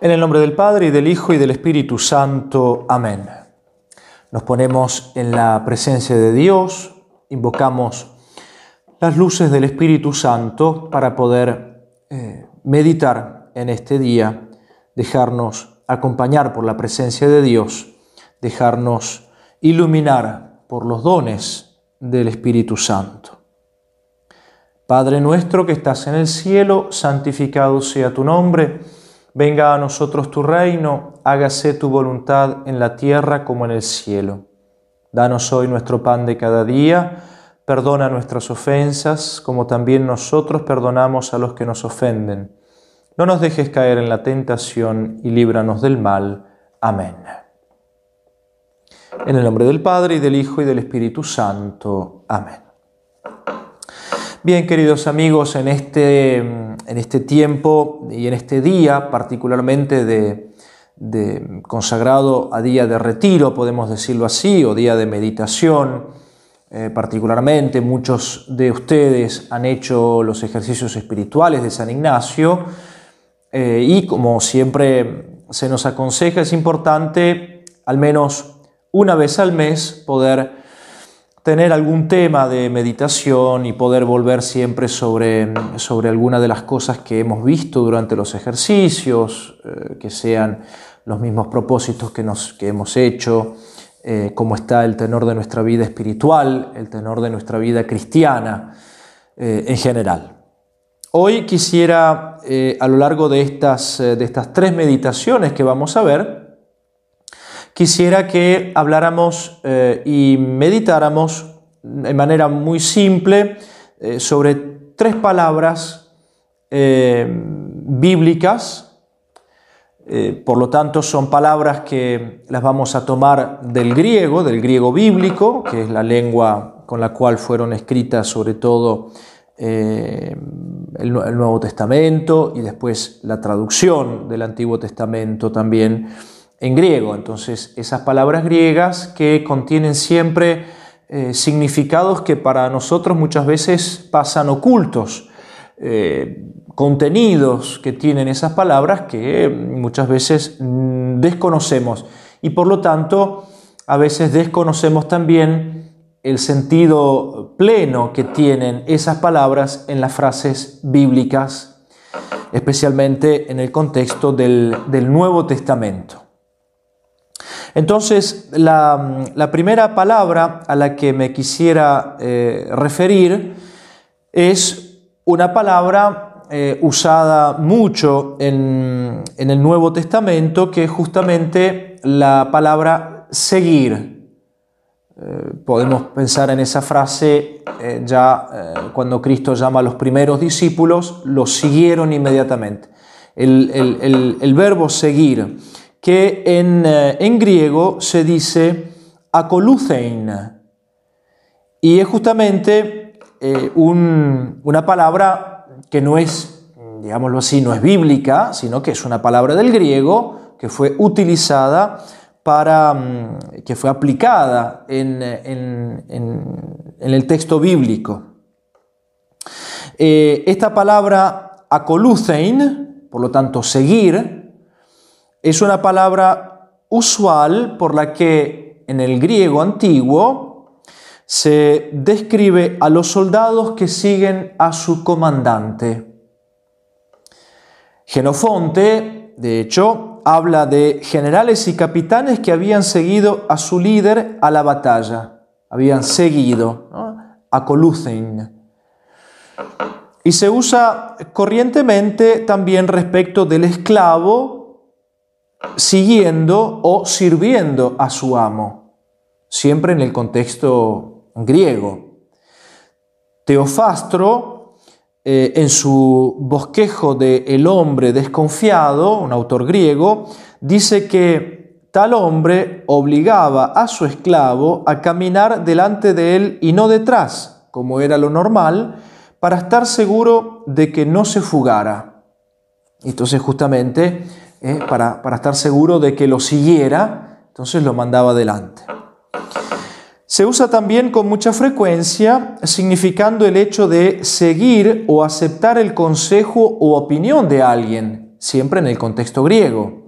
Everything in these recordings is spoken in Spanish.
En el nombre del Padre y del Hijo y del Espíritu Santo. Amén. Nos ponemos en la presencia de Dios, invocamos las luces del Espíritu Santo para poder eh, meditar en este día, dejarnos acompañar por la presencia de Dios, dejarnos iluminar por los dones del Espíritu Santo. Padre nuestro que estás en el cielo, santificado sea tu nombre Venga a nosotros tu reino, hágase tu voluntad en la tierra como en el cielo. Danos hoy nuestro pan de cada día, perdona nuestras ofensas, como también nosotros perdonamos a los que nos ofenden. No nos dejes caer en la tentación y líbranos del mal. Amén. En el nombre del Padre y del Hijo y del Espíritu Santo. Amén. Bien, queridos amigos, en este, en este tiempo y en este día, particularmente de, consagrado a día de retiro, podemos decirlo así, o día de meditación, eh, particularmente muchos de ustedes han hecho los ejercicios espirituales de San Ignacio eh, y como siempre se nos aconseja, es importante al menos una vez al mes poder tener algún tema de meditación y poder volver siempre sobre, sobre alguna de las cosas que hemos visto durante los ejercicios, eh, que sean los mismos propósitos que, nos, que hemos hecho, eh, cómo está el tenor de nuestra vida espiritual, el tenor de nuestra vida cristiana eh, en general. Hoy quisiera, a lo largo de estas, de estas tres meditaciones que vamos a ver, quisiera que habláramos eh, y meditáramos de manera muy simple eh, sobre tres palabras eh, bíblicas. por lo tanto, son palabras que las vamos a tomar del griego, del griego bíblico, que es la lengua con la cual fueron escritas sobre todo el, Nuevo Testamento y después la traducción del Antiguo Testamento también en griego. Entonces, esas palabras griegas que contienen siempre eh, significados que para nosotros muchas veces pasan ocultos, eh, contenidos que tienen esas palabras que muchas veces mm, desconocemos y por lo tanto a veces desconocemos también el sentido pleno que tienen esas palabras en las frases bíblicas, especialmente en el contexto del Nuevo Testamento. Entonces, la, primera palabra a la que me quisiera eh, referir es una palabra eh, usada mucho en, el Nuevo Testamento, que es justamente la palabra seguir. Eh, podemos pensar en esa frase ya cuando Cristo llama a los primeros discípulos, los siguieron inmediatamente. el verbo seguir que eh, en, griego se dice akoluthein. Y es justamente eh, una palabra que no es, digámoslo así, no es bíblica, sino que es una palabra del griego que fue utilizada para, mm, que fue aplicada en, el texto bíblico. Eh, esta palabra akoluthein, por lo tanto seguir, es una palabra usual por la que en el griego antiguo se describe a los soldados que siguen a su comandante. Genofonte, de hecho, habla de generales y capitanes que habían seguido a su líder a la batalla, habían seguido a Colucin. Y se usa corrientemente también respecto del esclavo siguiendo o sirviendo a su amo, siempre en el contexto griego. Teofastro, eh, en su bosquejo de El hombre desconfiado, un autor griego, dice que tal hombre obligaba a su esclavo a caminar delante de él y no detrás, como era lo normal, para estar seguro de que no se fugara. Entonces justamente ¿eh? para, estar seguro de que lo siguiera, entonces lo mandaba adelante. Se usa también con mucha frecuencia significando el hecho de seguir o aceptar el consejo o opinión de alguien, siempre en el contexto griego.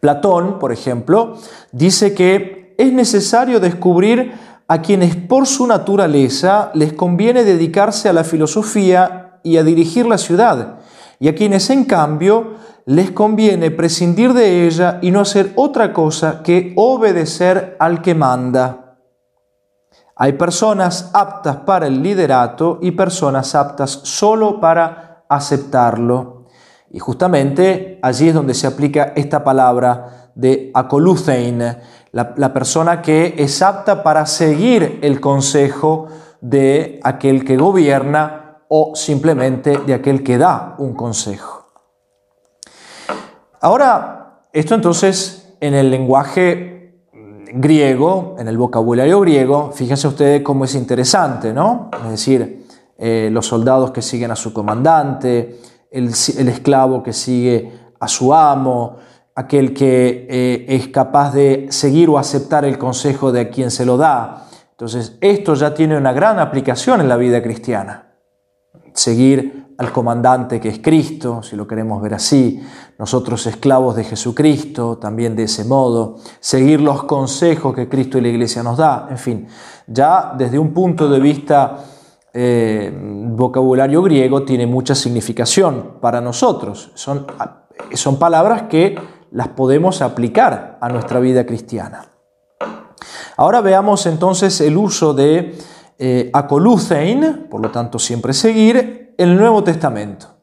Platón, por ejemplo, dice que es necesario descubrir a quienes por su naturaleza les conviene dedicarse a la filosofía y a dirigir la ciudad, y a quienes en cambio les conviene prescindir de ella y no hacer otra cosa que obedecer al que manda. Hay personas aptas para el liderato y personas aptas solo para aceptarlo. Y justamente allí es donde se aplica esta palabra de acolucein, la, la persona que es apta para seguir el consejo de aquel que gobierna o simplemente de aquel que da un consejo. Ahora, esto entonces en el lenguaje griego, en el vocabulario griego, fíjense ustedes cómo es interesante, ¿no? Es decir, eh, los soldados que siguen a su comandante, el, esclavo que sigue a su amo, aquel que eh, es capaz de seguir o aceptar el consejo de quien se lo da. Entonces, esto ya tiene una gran aplicación en la vida cristiana. Seguir al comandante que es Cristo, si lo queremos ver así, nosotros esclavos de Jesucristo, también de ese modo, seguir los consejos que Cristo y la Iglesia nos da, en fin, ya desde un punto de vista eh, vocabulario griego tiene mucha significación para nosotros, son, son palabras que las podemos aplicar a nuestra vida cristiana. Ahora veamos entonces el uso de eh, acolucein, por lo tanto siempre seguir, el Nuevo Testamento.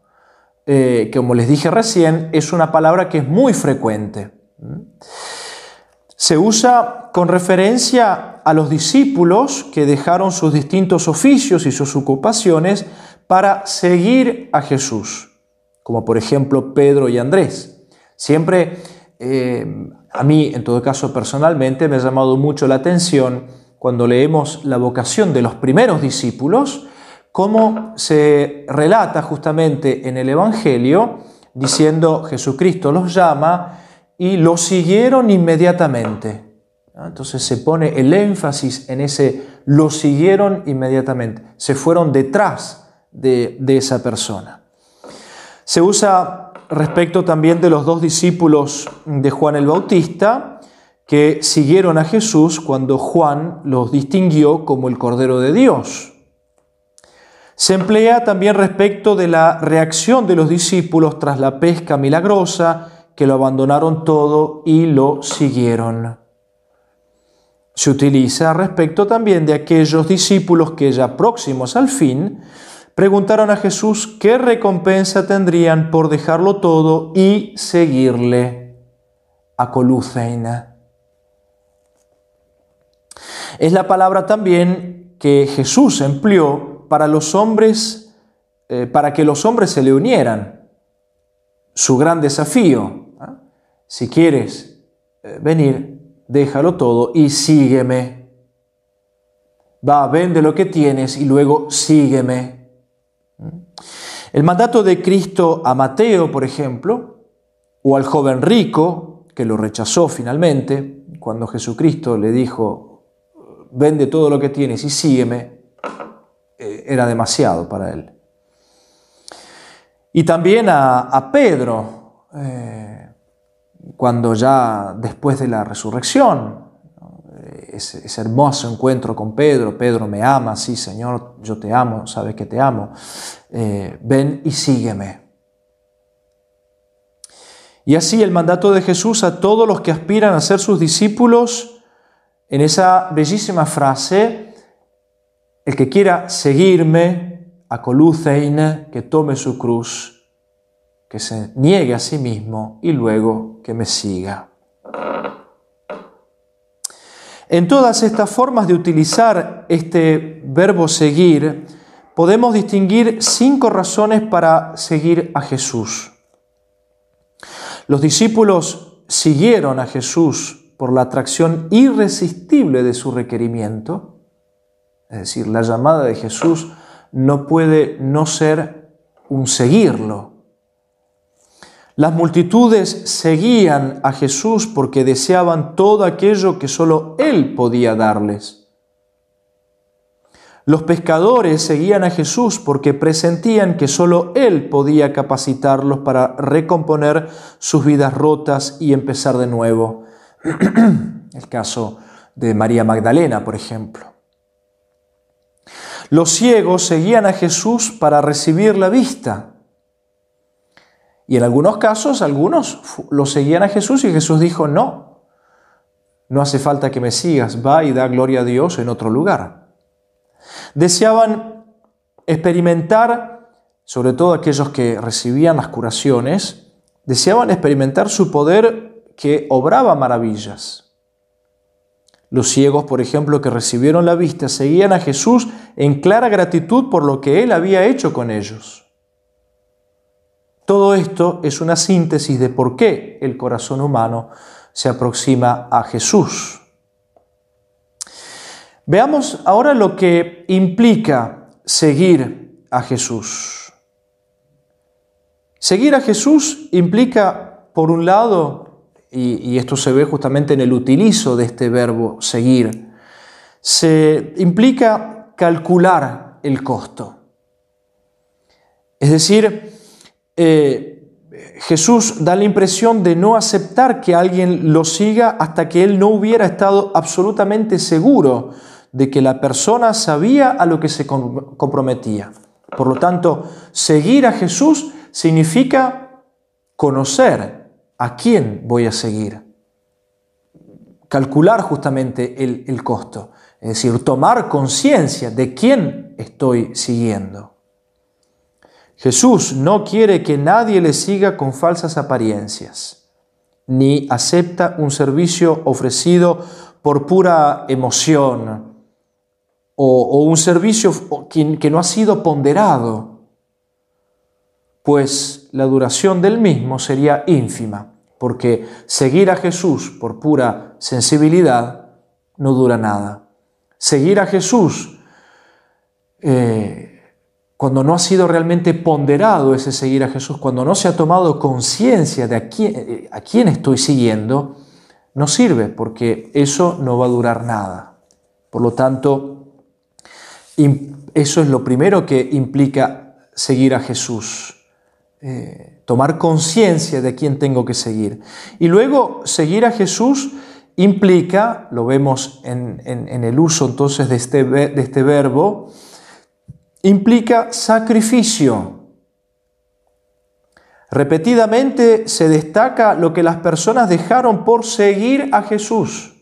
Eh, como les dije recién, es una palabra que es muy frecuente. Se usa con referencia a los discípulos que dejaron sus distintos oficios y sus ocupaciones para seguir a Jesús, como por ejemplo Pedro y Andrés. Siempre, eh, a mí en todo caso personalmente, me ha llamado mucho la atención cuando leemos la vocación de los primeros discípulos, cómo se relata justamente en el Evangelio, diciendo Jesucristo los llama y los siguieron inmediatamente. Entonces se pone el énfasis en ese lo siguieron inmediatamente, se fueron detrás de, de esa persona. Se usa respecto también de los dos discípulos de Juan el Bautista, que siguieron a Jesús cuando Juan los distinguió como el Cordero de Dios. Se emplea también respecto de la reacción de los discípulos tras la pesca milagrosa, que lo abandonaron todo y lo siguieron. Se utiliza respecto también de aquellos discípulos que ya próximos al fin preguntaron a Jesús qué recompensa tendrían por dejarlo todo y seguirle. a Coluceina. Es la palabra también que Jesús empleó para los hombres, eh, para que los hombres se le unieran. Su gran desafío, ¿ah? si quieres eh, venir, déjalo todo y sígueme. Va, vende lo que tienes y luego sígueme. El mandato de Cristo a Mateo, por ejemplo, o al joven rico, que lo rechazó finalmente, cuando Jesucristo le dijo, vende todo lo que tienes y sígueme, eh, era demasiado para él. Y también a, Pedro, eh, cuando ya después de la resurrección, ese, hermoso encuentro con Pedro, Pedro me ama, sí Señor, yo te amo, sabes que te amo, eh, ven y sígueme. Y así el mandato de Jesús a todos los que aspiran a ser sus discípulos, en esa bellísima frase, el que quiera seguirme, a que tome su cruz, que se niegue a sí mismo y luego que me siga. En todas estas formas de utilizar este verbo seguir, podemos distinguir cinco razones para seguir a Jesús. Los discípulos siguieron a Jesús por la atracción irresistible de su requerimiento. Es decir, la llamada de Jesús no puede no ser un seguirlo. Las multitudes seguían a Jesús porque deseaban todo aquello que solo Él podía darles. Los pescadores seguían a Jesús porque presentían que sólo Él podía capacitarlos para recomponer sus vidas rotas y empezar de nuevo. El caso de María Magdalena, por ejemplo. Los ciegos seguían a Jesús para recibir la vista. Y en algunos casos, algunos lo seguían a Jesús y Jesús dijo, no, no hace falta que me sigas, va y da gloria a Dios en otro lugar. Deseaban experimentar, sobre todo aquellos que recibían las curaciones, deseaban experimentar su poder que obraba maravillas. Los ciegos, por ejemplo, que recibieron la vista, seguían a Jesús en clara gratitud por lo que Él había hecho con ellos. Todo esto es una síntesis de por qué el corazón humano se aproxima a Jesús. Veamos ahora lo que implica seguir a Jesús. Seguir a Jesús implica, por un lado, y, esto se ve justamente en el utilizo de este verbo seguir, se implica calcular el costo. Es decir, eh, Jesús da la impresión de no aceptar que alguien lo siga hasta que él no hubiera estado absolutamente seguro de que la persona sabía a lo que se comprometía. Por lo tanto, seguir a Jesús significa conocer ¿A quién voy a seguir? Calcular justamente el, el costo, es decir, tomar conciencia de quién estoy siguiendo. Jesús no quiere que nadie le siga con falsas apariencias, ni acepta un servicio ofrecido por pura emoción o, o un servicio que no ha sido ponderado pues la duración del mismo sería ínfima, porque seguir a Jesús por pura sensibilidad no dura nada. Seguir a Jesús eh, cuando no ha sido realmente ponderado ese seguir a Jesús, cuando no se ha tomado conciencia de a a quién estoy siguiendo, no sirve porque eso no va a durar nada. Por lo tanto, eso es lo primero que implica seguir a Jesús. Eh, tomar conciencia de quién tengo que seguir. Y luego seguir a Jesús implica, lo vemos en, el uso entonces de este, de este verbo, implica sacrificio. Repetidamente se destaca lo que las personas dejaron por seguir a Jesús.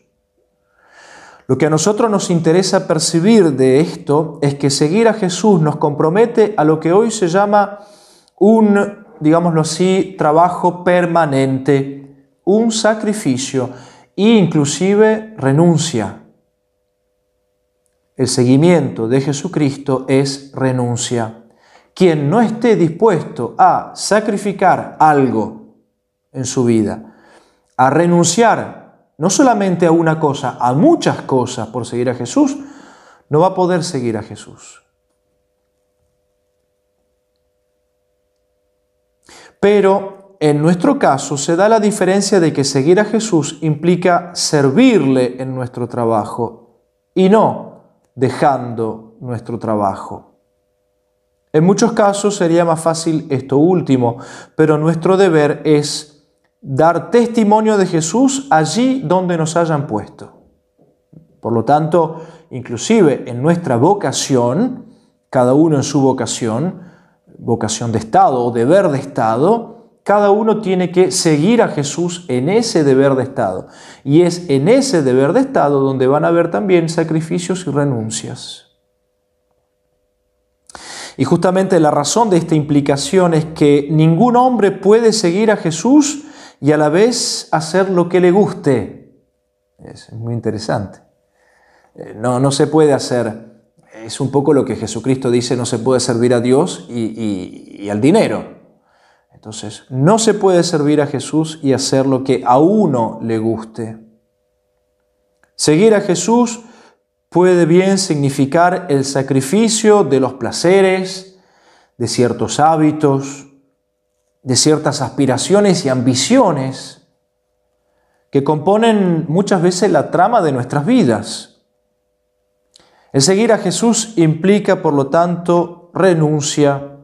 Lo que a nosotros nos interesa percibir de esto es que seguir a Jesús nos compromete a lo que hoy se llama un, digámoslo así, trabajo permanente, un sacrificio e inclusive renuncia. El seguimiento de Jesucristo es renuncia. Quien no esté dispuesto a sacrificar algo en su vida, a renunciar no solamente a una cosa, a muchas cosas por seguir a Jesús, no va a poder seguir a Jesús. Pero en nuestro caso se da la diferencia de que seguir a Jesús implica servirle en nuestro trabajo y no dejando nuestro trabajo. En muchos casos sería más fácil esto último, pero nuestro deber es dar testimonio de Jesús allí donde nos hayan puesto. Por lo tanto, inclusive en nuestra vocación, cada uno en su vocación, vocación de Estado o deber de Estado, cada uno tiene que seguir a Jesús en ese deber de Estado. Y es en ese deber de Estado donde van a haber también sacrificios y renuncias. Y justamente la razón de esta implicación es que ningún hombre puede seguir a Jesús y a la vez hacer lo que le guste. Es muy interesante. Eh, no, no se puede hacer es un poco lo que Jesucristo dice, no se puede servir a Dios y, al dinero. Entonces, no se puede servir a Jesús y hacer lo que a uno le guste. Seguir a Jesús puede bien significar el sacrificio de los placeres, de ciertos hábitos, de ciertas aspiraciones y ambiciones que componen muchas veces la trama de nuestras vidas. El seguir a Jesús implica, por lo tanto, renuncia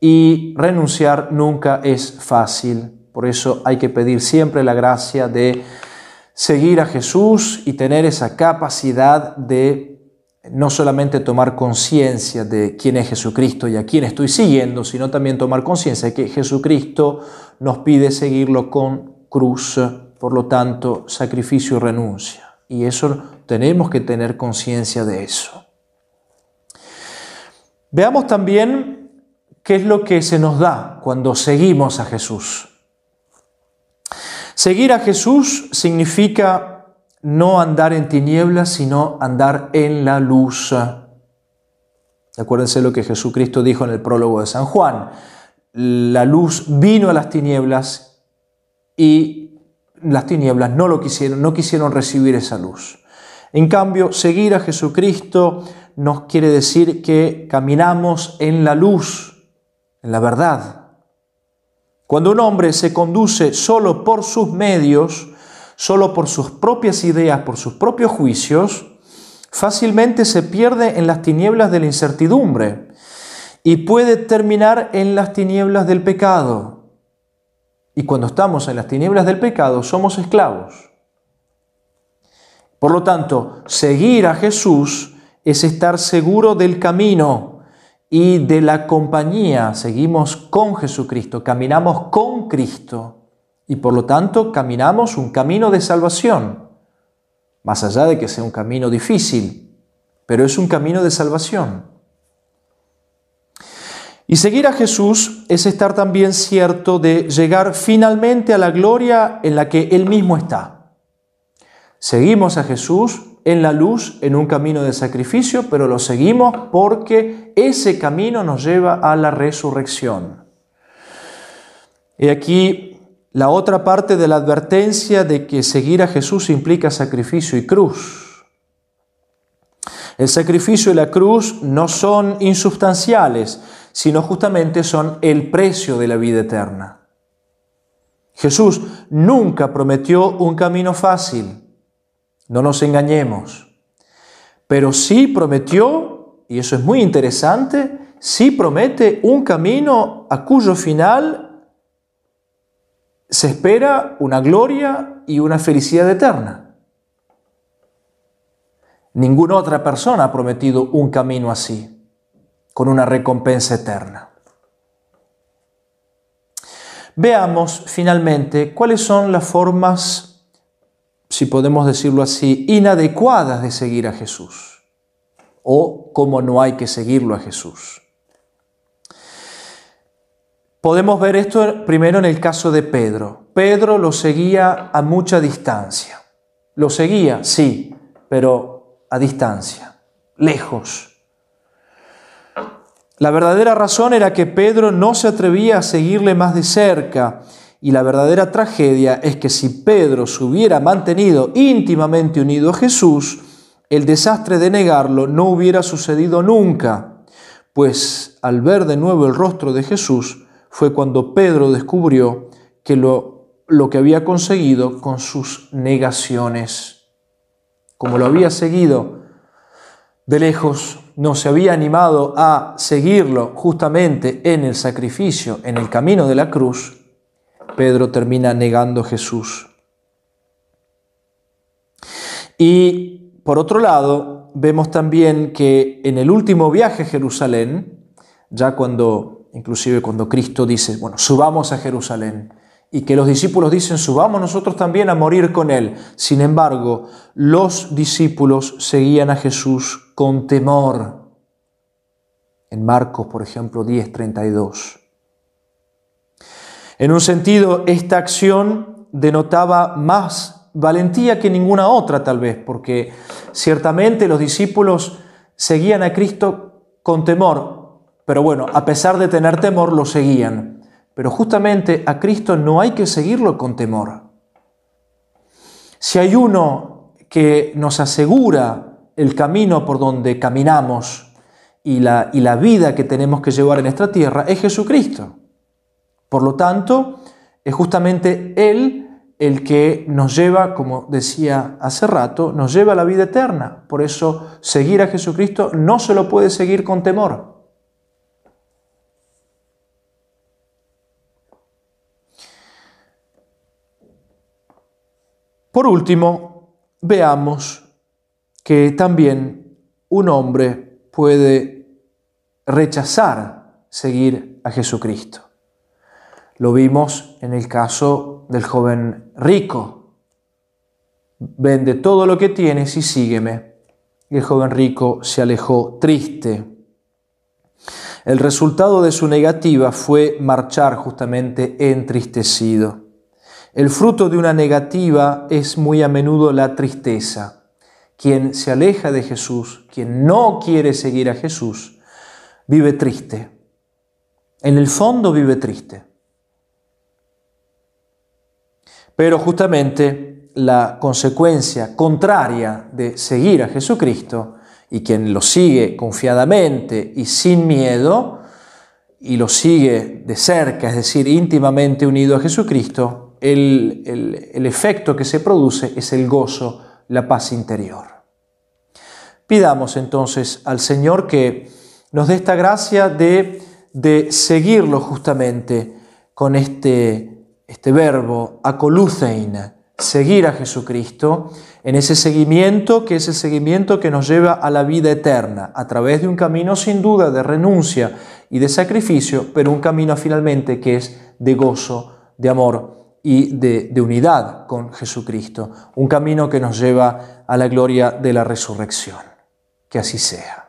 y renunciar nunca es fácil. Por eso hay que pedir siempre la gracia de seguir a Jesús y tener esa capacidad de no solamente tomar conciencia de quién es Jesucristo y a quién estoy siguiendo, sino también tomar conciencia de que Jesucristo nos pide seguirlo con cruz, por lo tanto, sacrificio y renuncia. Y eso tenemos que tener conciencia de eso. Veamos también qué es lo que se nos da cuando seguimos a Jesús. Seguir a Jesús significa no andar en tinieblas, sino andar en la luz. Acuérdense lo que Jesucristo dijo en el prólogo de San Juan. La luz vino a las tinieblas y las tinieblas no lo quisieron, no quisieron recibir esa luz. En cambio, seguir a Jesucristo nos quiere decir que caminamos en la luz, en la verdad. Cuando un hombre se conduce solo por sus medios, solo por sus propias ideas, por sus propios juicios, fácilmente se pierde en las tinieblas de la incertidumbre y puede terminar en las tinieblas del pecado. Y cuando estamos en las tinieblas del pecado somos esclavos. Por lo tanto, seguir a Jesús es estar seguro del camino y de la compañía. Seguimos con Jesucristo, caminamos con Cristo y por lo tanto caminamos un camino de salvación, más allá de que sea un camino difícil, pero es un camino de salvación. Y seguir a Jesús es estar también cierto de llegar finalmente a la gloria en la que Él mismo está. Seguimos a Jesús en la luz, en un camino de sacrificio, pero lo seguimos porque ese camino nos lleva a la resurrección. Y aquí la otra parte de la advertencia de que seguir a Jesús implica sacrificio y cruz. El sacrificio y la cruz no son insubstanciales, sino justamente son el precio de la vida eterna. Jesús nunca prometió un camino fácil, no nos engañemos, pero sí prometió, y eso es muy interesante, sí promete un camino a cuyo final se espera una gloria y una felicidad eterna. Ninguna otra persona ha prometido un camino así, con una recompensa eterna. Veamos finalmente cuáles son las formas, si podemos decirlo así, inadecuadas de seguir a Jesús o cómo no hay que seguirlo a Jesús. Podemos ver esto primero en el caso de Pedro. Pedro lo seguía a mucha distancia. Lo seguía, sí, pero a distancia, lejos. La verdadera razón era que Pedro no se atrevía a seguirle más de cerca y la verdadera tragedia es que si Pedro se hubiera mantenido íntimamente unido a Jesús, el desastre de negarlo no hubiera sucedido nunca, pues al ver de nuevo el rostro de Jesús, fue cuando Pedro descubrió que lo, lo que había conseguido con sus negaciones, como lo había seguido de lejos, no se había animado a seguirlo justamente en el sacrificio, en el camino de la cruz, Pedro termina negando a Jesús. Y por otro lado, vemos también que en el último viaje a Jerusalén, ya cuando inclusive cuando Cristo dice, bueno, subamos a Jerusalén, y que los discípulos dicen, subamos nosotros también a morir con Él. Sin embargo, los discípulos seguían a Jesús con temor. En Marcos, por ejemplo, 10:32. En un sentido, esta acción denotaba más valentía que ninguna otra tal vez, porque ciertamente los discípulos seguían a Cristo con temor, pero bueno, a pesar de tener temor, lo seguían. Pero justamente a Cristo no hay que seguirlo con temor. Si hay uno que nos asegura el camino por donde caminamos y la, y la vida que tenemos que llevar en esta tierra, es Jesucristo. Por lo tanto, es justamente Él el que nos lleva, como decía hace rato, nos lleva a la vida eterna. Por eso seguir a Jesucristo no se lo puede seguir con temor. Por último, veamos que también un hombre puede rechazar seguir a Jesucristo. Lo vimos en el caso del joven rico. Vende todo lo que tienes y sígueme. Y el joven rico se alejó triste. El resultado de su negativa fue marchar justamente entristecido. El fruto de una negativa es muy a menudo la tristeza. Quien se aleja de Jesús, quien no quiere seguir a Jesús, vive triste. En el fondo vive triste. Pero justamente la consecuencia contraria de seguir a Jesucristo y quien lo sigue confiadamente y sin miedo, y lo sigue de cerca, es decir, íntimamente unido a Jesucristo, el, efecto que se produce es el gozo, la paz interior. Pidamos entonces al Señor que nos dé esta gracia de, de seguirlo justamente con este este verbo acolucein, seguir a Jesucristo, en ese seguimiento que es el seguimiento que nos lleva a la vida eterna, a través de un camino sin duda de renuncia y de sacrificio, pero un camino finalmente que es de gozo, de amor y de, de unidad con Jesucristo, un camino que nos lleva a la gloria de la resurrección. Que así sea.